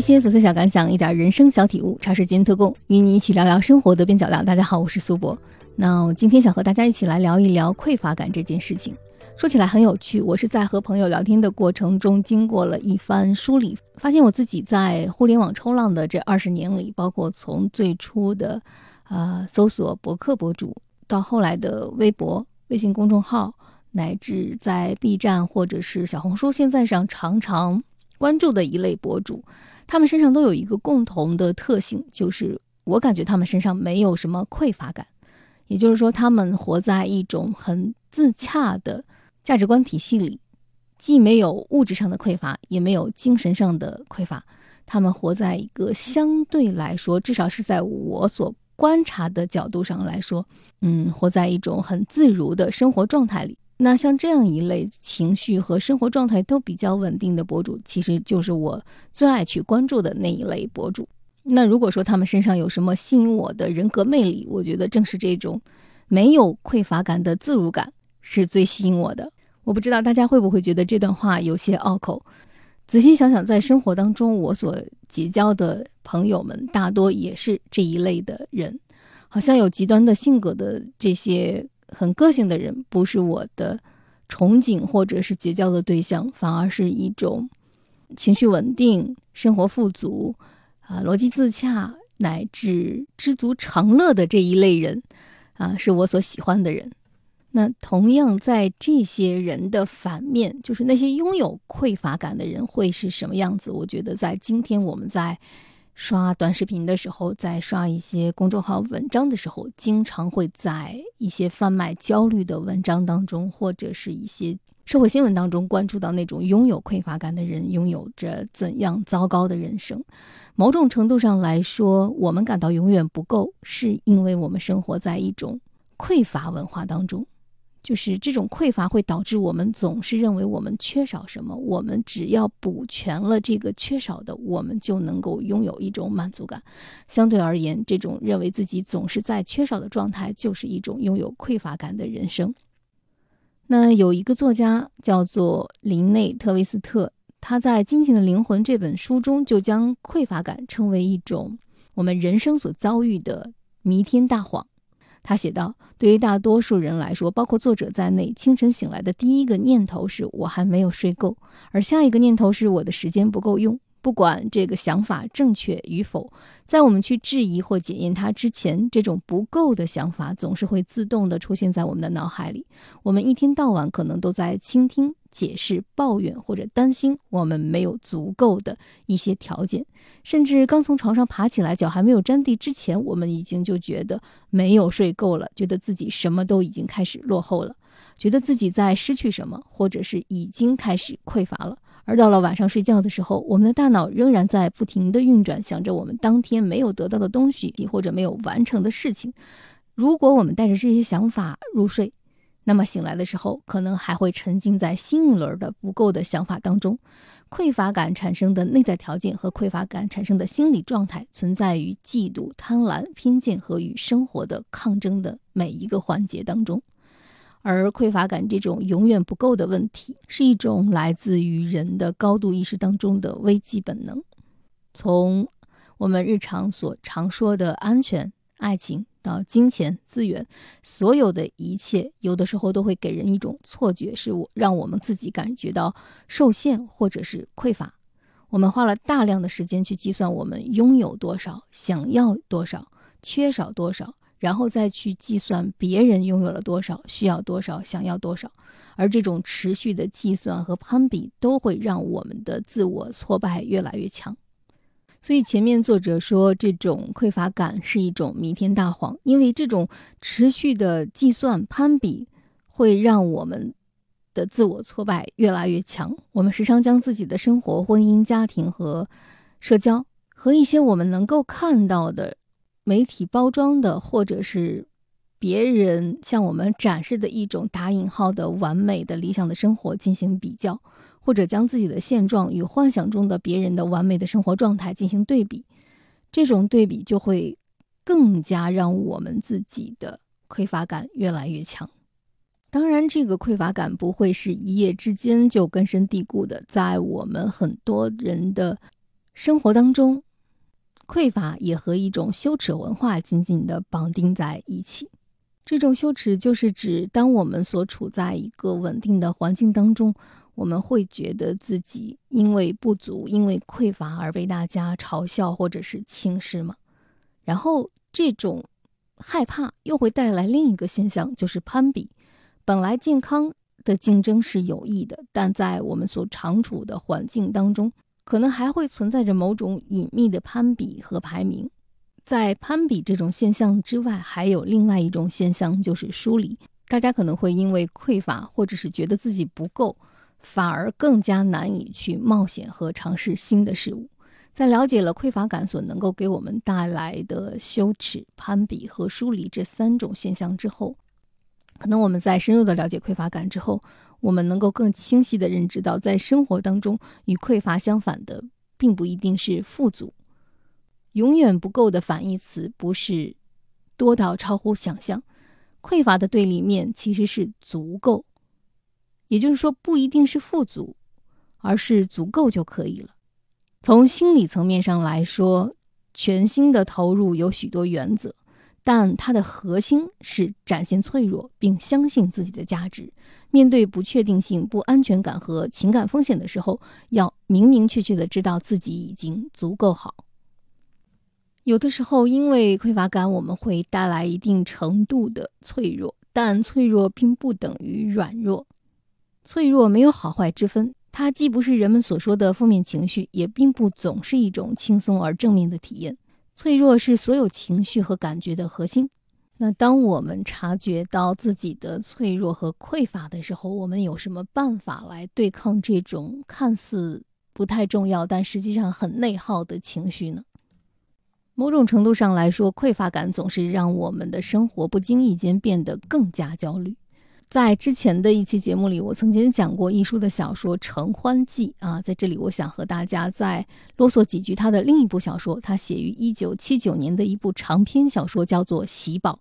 一些琐碎小感想，一点人生小体悟，茶水间特供，与你一起聊聊生活的边角料。大家好，我是苏博。那我今天想和大家一起来聊一聊匮乏感这件事情。说起来很有趣，我是在和朋友聊天的过程中，经过了一番梳理，发现我自己在互联网冲浪的这二十年里，包括从最初的，呃，搜索博客博主，到后来的微博、微信公众号，乃至在 B 站或者是小红书现在上常常关注的一类博主，他们身上都有一个共同的特性，就是我感觉他们身上没有什么匮乏感，也就是说，他们活在一种很自洽的。价值观体系里，既没有物质上的匮乏，也没有精神上的匮乏。他们活在一个相对来说，至少是在我所观察的角度上来说，嗯，活在一种很自如的生活状态里。那像这样一类情绪和生活状态都比较稳定的博主，其实就是我最爱去关注的那一类博主。那如果说他们身上有什么吸引我的人格魅力，我觉得正是这种没有匮乏感的自如感是最吸引我的。我不知道大家会不会觉得这段话有些拗口。仔细想想，在生活当中，我所结交的朋友们大多也是这一类的人，好像有极端的性格的这些很个性的人，不是我的憧憬或者是结交的对象，反而是一种情绪稳定、生活富足、啊逻辑自洽乃至知足常乐的这一类人，啊是我所喜欢的人。那同样，在这些人的反面，就是那些拥有匮乏感的人会是什么样子？我觉得，在今天我们在刷短视频的时候，在刷一些公众号文章的时候，经常会在一些贩卖焦虑的文章当中，或者是一些社会新闻当中，关注到那种拥有匮乏感的人拥有着怎样糟糕的人生。某种程度上来说，我们感到永远不够，是因为我们生活在一种匮乏文化当中。就是这种匮乏会导致我们总是认为我们缺少什么，我们只要补全了这个缺少的，我们就能够拥有一种满足感。相对而言，这种认为自己总是在缺少的状态，就是一种拥有匮乏感的人生。那有一个作家叫做林内特维斯特，他在《金钱的灵魂》这本书中就将匮乏感称为一种我们人生所遭遇的弥天大谎。他写道：“对于大多数人来说，包括作者在内，清晨醒来的第一个念头是我还没有睡够，而下一个念头是我的时间不够用。不管这个想法正确与否，在我们去质疑或检验它之前，这种不够的想法总是会自动的出现在我们的脑海里。我们一天到晚可能都在倾听。”解释、抱怨或者担心我们没有足够的一些条件，甚至刚从床上爬起来，脚还没有沾地之前，我们已经就觉得没有睡够了，觉得自己什么都已经开始落后了，觉得自己在失去什么，或者是已经开始匮乏了。而到了晚上睡觉的时候，我们的大脑仍然在不停地运转，想着我们当天没有得到的东西或者没有完成的事情。如果我们带着这些想法入睡，那么醒来的时候，可能还会沉浸在新一轮的不够的想法当中。匮乏感产生的内在条件和匮乏感产生的心理状态，存在于嫉妒、贪婪、偏见和与生活的抗争的每一个环节当中。而匮乏感这种永远不够的问题，是一种来自于人的高度意识当中的危机本能。从我们日常所常说的安全、爱情。到金钱资源，所有的一切，有的时候都会给人一种错觉，是我让我们自己感觉到受限或者是匮乏。我们花了大量的时间去计算我们拥有多少、想要多少、缺少多少，然后再去计算别人拥有了多少、需要多少、想要多少。而这种持续的计算和攀比，都会让我们的自我挫败越来越强。所以前面作者说，这种匮乏感是一种弥天大谎，因为这种持续的计算攀比，会让我们的自我挫败越来越强。我们时常将自己的生活、婚姻、家庭和社交，和一些我们能够看到的媒体包装的，或者是别人向我们展示的一种打引号的完美的理想的生活进行比较。或者将自己的现状与幻想中的别人的完美的生活状态进行对比，这种对比就会更加让我们自己的匮乏感越来越强。当然，这个匮乏感不会是一夜之间就根深蒂固的，在我们很多人的生活当中，匮乏也和一种羞耻文化紧紧地绑定在一起。这种羞耻就是指，当我们所处在一个稳定的环境当中，我们会觉得自己因为不足、因为匮乏而被大家嘲笑或者是轻视吗？然后这种害怕又会带来另一个现象，就是攀比。本来健康的竞争是有益的，但在我们所长处的环境当中。可能还会存在着某种隐秘的攀比和排名，在攀比这种现象之外，还有另外一种现象，就是疏离。大家可能会因为匮乏，或者是觉得自己不够，反而更加难以去冒险和尝试新的事物。在了解了匮乏感所能够给我们带来的羞耻、攀比和疏离这三种现象之后，可能我们在深入的了解匮乏感之后。我们能够更清晰地认知到，在生活当中，与匮乏相反的，并不一定是富足。永远不够的反义词不是多到超乎想象，匮乏的对立面其实是足够。也就是说，不一定是富足，而是足够就可以了。从心理层面上来说，全新的投入有许多原则。但它的核心是展现脆弱，并相信自己的价值。面对不确定性、不安全感和情感风险的时候，要明明确确的知道自己已经足够好。有的时候，因为匮乏感，我们会带来一定程度的脆弱，但脆弱并不等于软弱。脆弱没有好坏之分，它既不是人们所说的负面情绪，也并不总是一种轻松而正面的体验。脆弱是所有情绪和感觉的核心。那当我们察觉到自己的脆弱和匮乏的时候，我们有什么办法来对抗这种看似不太重要，但实际上很内耗的情绪呢？某种程度上来说，匮乏感总是让我们的生活不经意间变得更加焦虑。在之前的一期节目里，我曾经讲过一书的小说《承欢记》啊，在这里我想和大家再啰嗦几句他的另一部小说，他写于一九七九年的一部长篇小说，叫做《喜宝》。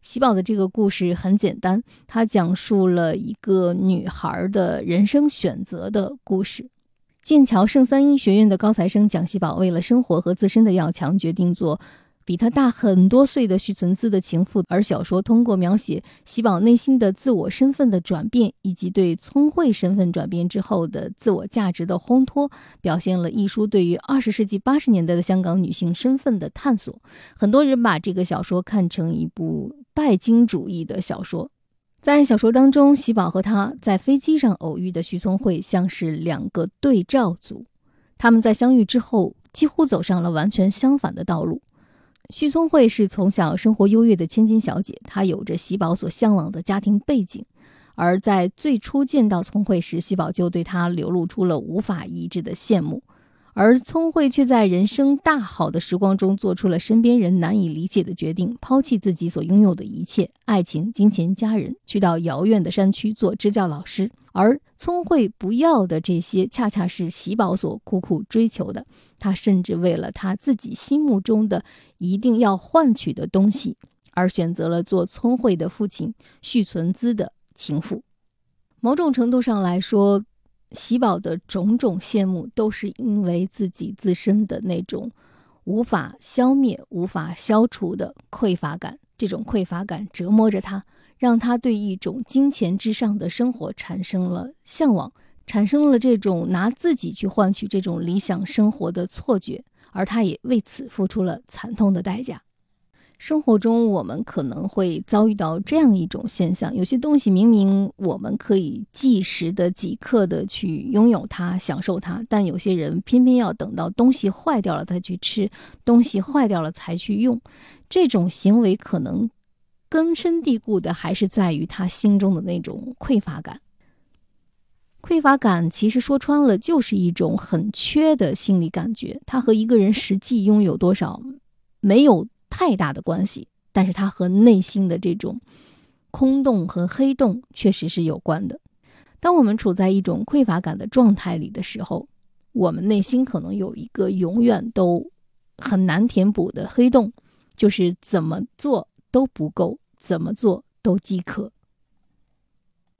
喜宝的这个故事很简单，它讲述了一个女孩的人生选择的故事。剑桥圣三一学院的高材生蒋喜宝，为了生活和自身的要强，决定做。比他大很多岁的徐存姿的情妇，而小说通过描写喜宝内心的自我身份的转变，以及对聪慧身份转变之后的自我价值的烘托，表现了一书对于二十世纪八十年代的香港女性身份的探索。很多人把这个小说看成一部拜金主义的小说。在小说当中，喜宝和他在飞机上偶遇的徐聪慧像是两个对照组，他们在相遇之后几乎走上了完全相反的道路。徐聪慧是从小生活优越的千金小姐，她有着喜宝所向往的家庭背景。而在最初见到聪慧时，喜宝就对她流露出了无法抑制的羡慕。而聪慧却在人生大好的时光中，做出了身边人难以理解的决定，抛弃自己所拥有的一切——爱情、金钱、家人，去到遥远的山区做支教老师。而聪慧不要的这些，恰恰是喜宝所苦苦追求的。他甚至为了他自己心目中的一定要换取的东西，而选择了做聪慧的父亲续存资的情妇。某种程度上来说，喜宝的种种羡慕，都是因为自己自身的那种无法消灭、无法消除的匮乏感。这种匮乏感折磨着他，让他对一种金钱之上的生活产生了向往，产生了这种拿自己去换取这种理想生活的错觉，而他也为此付出了惨痛的代价。生活中，我们可能会遭遇到这样一种现象：有些东西明明我们可以即时的、即刻的去拥有它、享受它，但有些人偏偏要等到东西坏掉了再去吃，东西坏掉了才去用。这种行为可能根深蒂固的还是在于他心中的那种匮乏感。匮乏感其实说穿了就是一种很缺的心理感觉，它和一个人实际拥有多少没有。太大的关系，但是它和内心的这种空洞和黑洞确实是有关的。当我们处在一种匮乏感的状态里的时候，我们内心可能有一个永远都很难填补的黑洞，就是怎么做都不够，怎么做都饥渴。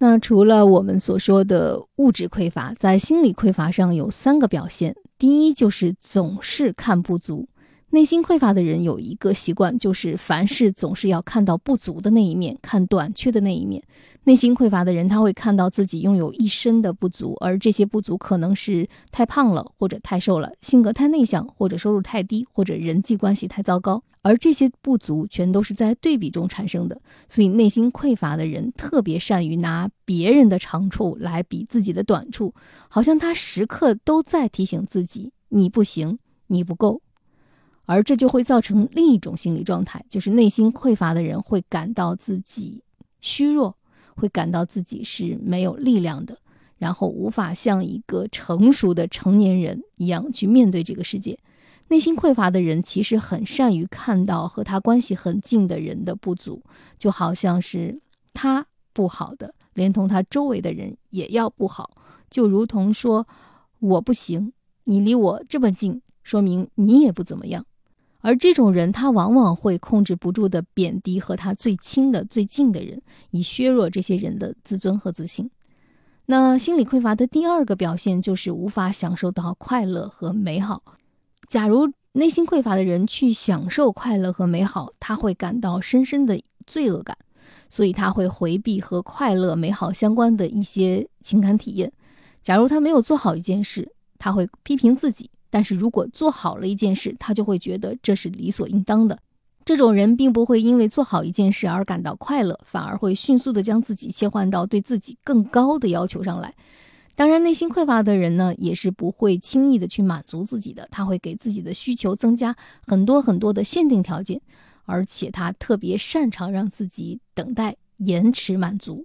那除了我们所说的物质匮乏，在心理匮乏上有三个表现。第一就是总是看不足。内心匮乏的人有一个习惯，就是凡事总是要看到不足的那一面，看短缺的那一面。内心匮乏的人，他会看到自己拥有一身的不足，而这些不足可能是太胖了，或者太瘦了，性格太内向，或者收入太低，或者人际关系太糟糕。而这些不足全都是在对比中产生的。所以，内心匮乏的人特别善于拿别人的长处来比自己的短处，好像他时刻都在提醒自己：你不行，你不够。而这就会造成另一种心理状态，就是内心匮乏的人会感到自己虚弱，会感到自己是没有力量的，然后无法像一个成熟的成年人一样去面对这个世界。内心匮乏的人其实很善于看到和他关系很近的人的不足，就好像是他不好的，连同他周围的人也要不好，就如同说我不行，你离我这么近，说明你也不怎么样。而这种人，他往往会控制不住的贬低和他最亲的、最近的人，以削弱这些人的自尊和自信。那心理匮乏的第二个表现就是无法享受到快乐和美好。假如内心匮乏的人去享受快乐和美好，他会感到深深的罪恶感，所以他会回避和快乐、美好相关的一些情感体验。假如他没有做好一件事，他会批评自己。但是如果做好了一件事，他就会觉得这是理所应当的。这种人并不会因为做好一件事而感到快乐，反而会迅速的将自己切换到对自己更高的要求上来。当然，内心匮乏的人呢，也是不会轻易的去满足自己的，他会给自己的需求增加很多很多的限定条件，而且他特别擅长让自己等待、延迟满足。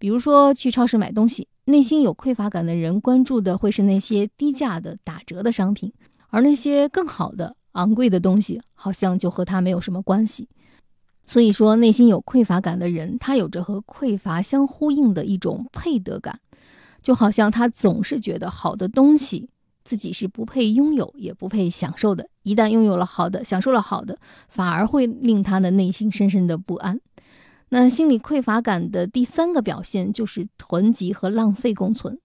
比如说去超市买东西。内心有匮乏感的人关注的会是那些低价的打折的商品，而那些更好的昂贵的东西好像就和他没有什么关系。所以说，内心有匮乏感的人，他有着和匮乏相呼应的一种配得感，就好像他总是觉得好的东西自己是不配拥有，也不配享受的。一旦拥有了好的，享受了好的，反而会令他的内心深深的不安。那心理匮乏感的第三个表现就是囤积和浪费共存。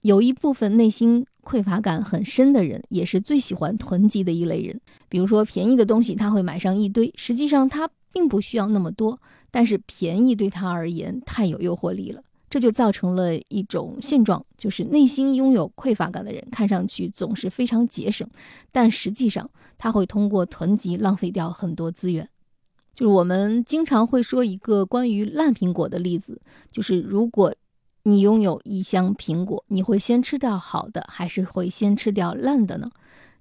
有一部分内心匮乏感很深的人，也是最喜欢囤积的一类人。比如说，便宜的东西他会买上一堆，实际上他并不需要那么多，但是便宜对他而言太有诱惑力了，这就造成了一种现状，就是内心拥有匮乏感的人，看上去总是非常节省，但实际上他会通过囤积浪费掉很多资源。就是我们经常会说一个关于烂苹果的例子，就是如果你拥有一箱苹果，你会先吃掉好的，还是会先吃掉烂的呢？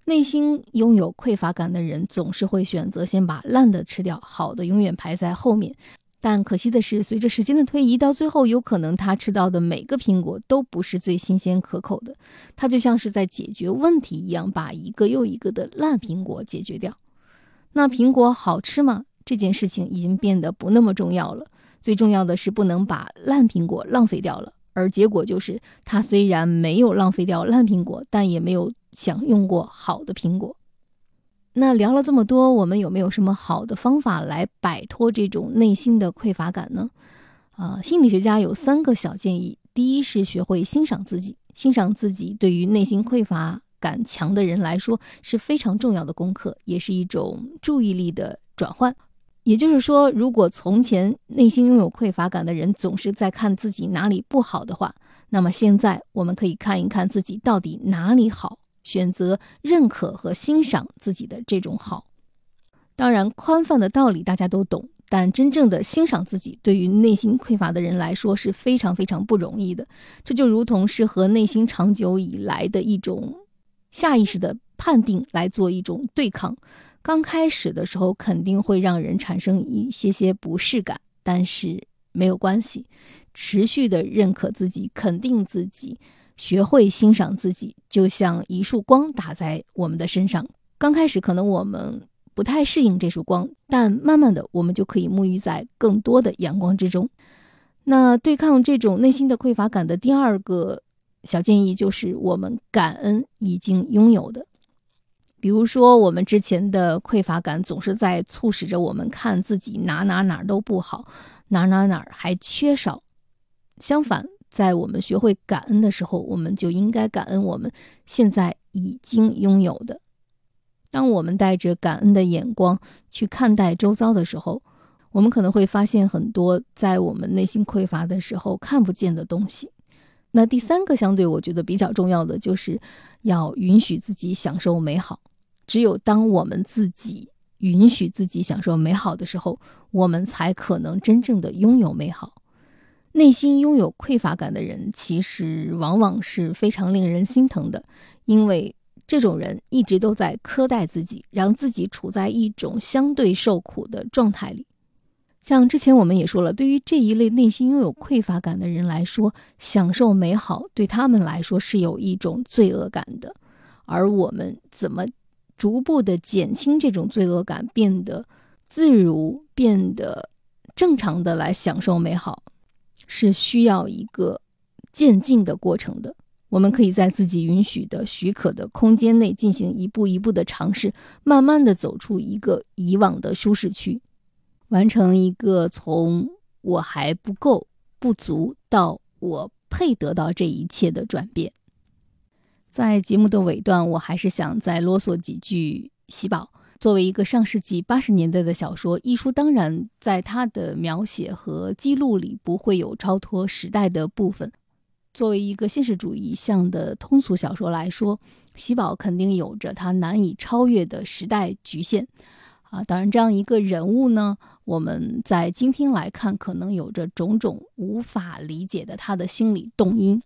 内心拥有匮乏感的人总是会选择先把烂的吃掉，好的永远排在后面。但可惜的是，随着时间的推移，到最后有可能他吃到的每个苹果都不是最新鲜可口的，他就像是在解决问题一样，把一个又一个的烂苹果解决掉。那苹果好吃吗？这件事情已经变得不那么重要了，最重要的是不能把烂苹果浪费掉了。而结果就是，他虽然没有浪费掉烂苹果，但也没有享用过好的苹果。那聊了这么多，我们有没有什么好的方法来摆脱这种内心的匮乏感呢？啊，心理学家有三个小建议：第一是学会欣赏自己，欣赏自己对于内心匮乏感强的人来说是非常重要的功课，也是一种注意力的转换。也就是说，如果从前内心拥有匮乏感的人总是在看自己哪里不好的话，那么现在我们可以看一看自己到底哪里好，选择认可和欣赏自己的这种好。当然，宽泛的道理大家都懂，但真正的欣赏自己，对于内心匮乏的人来说是非常非常不容易的。这就如同是和内心长久以来的一种下意识的判定来做一种对抗。刚开始的时候肯定会让人产生一些些不适感，但是没有关系，持续的认可自己、肯定自己，学会欣赏自己，就像一束光打在我们的身上。刚开始可能我们不太适应这束光，但慢慢的我们就可以沐浴在更多的阳光之中。那对抗这种内心的匮乏感的第二个小建议就是，我们感恩已经拥有的。比如说，我们之前的匮乏感总是在促使着我们看自己哪哪哪都不好，哪哪哪还缺少。相反，在我们学会感恩的时候，我们就应该感恩我们现在已经拥有的。当我们带着感恩的眼光去看待周遭的时候，我们可能会发现很多在我们内心匮乏的时候看不见的东西。那第三个相对我觉得比较重要的，就是要允许自己享受美好。只有当我们自己允许自己享受美好的时候，我们才可能真正的拥有美好。内心拥有匮乏感的人，其实往往是非常令人心疼的，因为这种人一直都在苛待自己，让自己处在一种相对受苦的状态里。像之前我们也说了，对于这一类内心拥有匮乏感的人来说，享受美好对他们来说是有一种罪恶感的。而我们怎么逐步的减轻这种罪恶感，变得自如，变得正常的来享受美好，是需要一个渐进的过程的。我们可以在自己允许的、许可的空间内进行一步一步的尝试，慢慢的走出一个以往的舒适区。完成一个从我还不够、不足到我配得到这一切的转变。在节目的尾段，我还是想再啰嗦几句。喜宝作为一个上世纪八十年代的小说，一书当然在它的描写和记录里不会有超脱时代的部分。作为一个现实主义向的通俗小说来说，喜宝肯定有着它难以超越的时代局限。啊，当然，这样一个人物呢，我们在今天来看，可能有着种种无法理解的他的心理动因。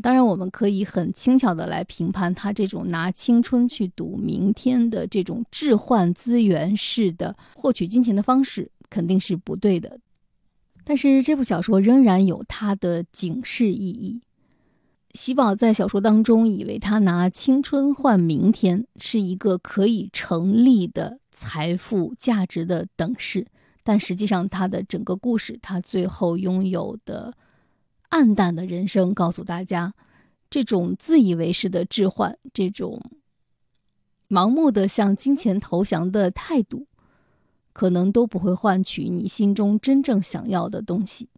当然，我们可以很轻巧的来评判他这种拿青春去赌明天的这种置换资源式的获取金钱的方式，肯定是不对的。但是，这部小说仍然有它的警示意义。喜宝在小说当中以为他拿青春换明天是一个可以成立的。财富价值的等式，但实际上，他的整个故事，他最后拥有的暗淡的人生，告诉大家，这种自以为是的置换，这种盲目的向金钱投降的态度，可能都不会换取你心中真正想要的东西。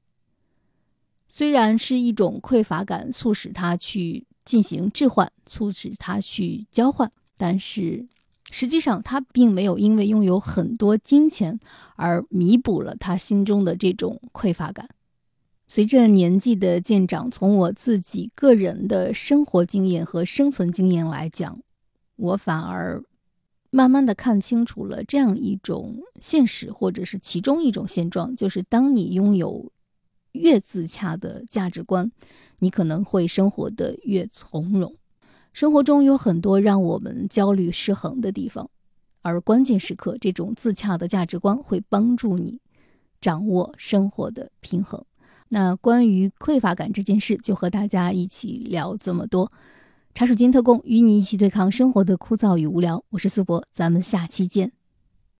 虽然是一种匮乏感促使他去进行置换，促使他去交换，但是。实际上，他并没有因为拥有很多金钱而弥补了他心中的这种匮乏感。随着年纪的渐长，从我自己个人的生活经验和生存经验来讲，我反而慢慢的看清楚了这样一种现实，或者是其中一种现状，就是当你拥有越自洽的价值观，你可能会生活的越从容。生活中有很多让我们焦虑失衡的地方，而关键时刻，这种自洽的价值观会帮助你掌握生活的平衡。那关于匮乏感这件事，就和大家一起聊这么多。茶水间特供，与你一起对抗生活的枯燥与无聊。我是苏博，咱们下期见。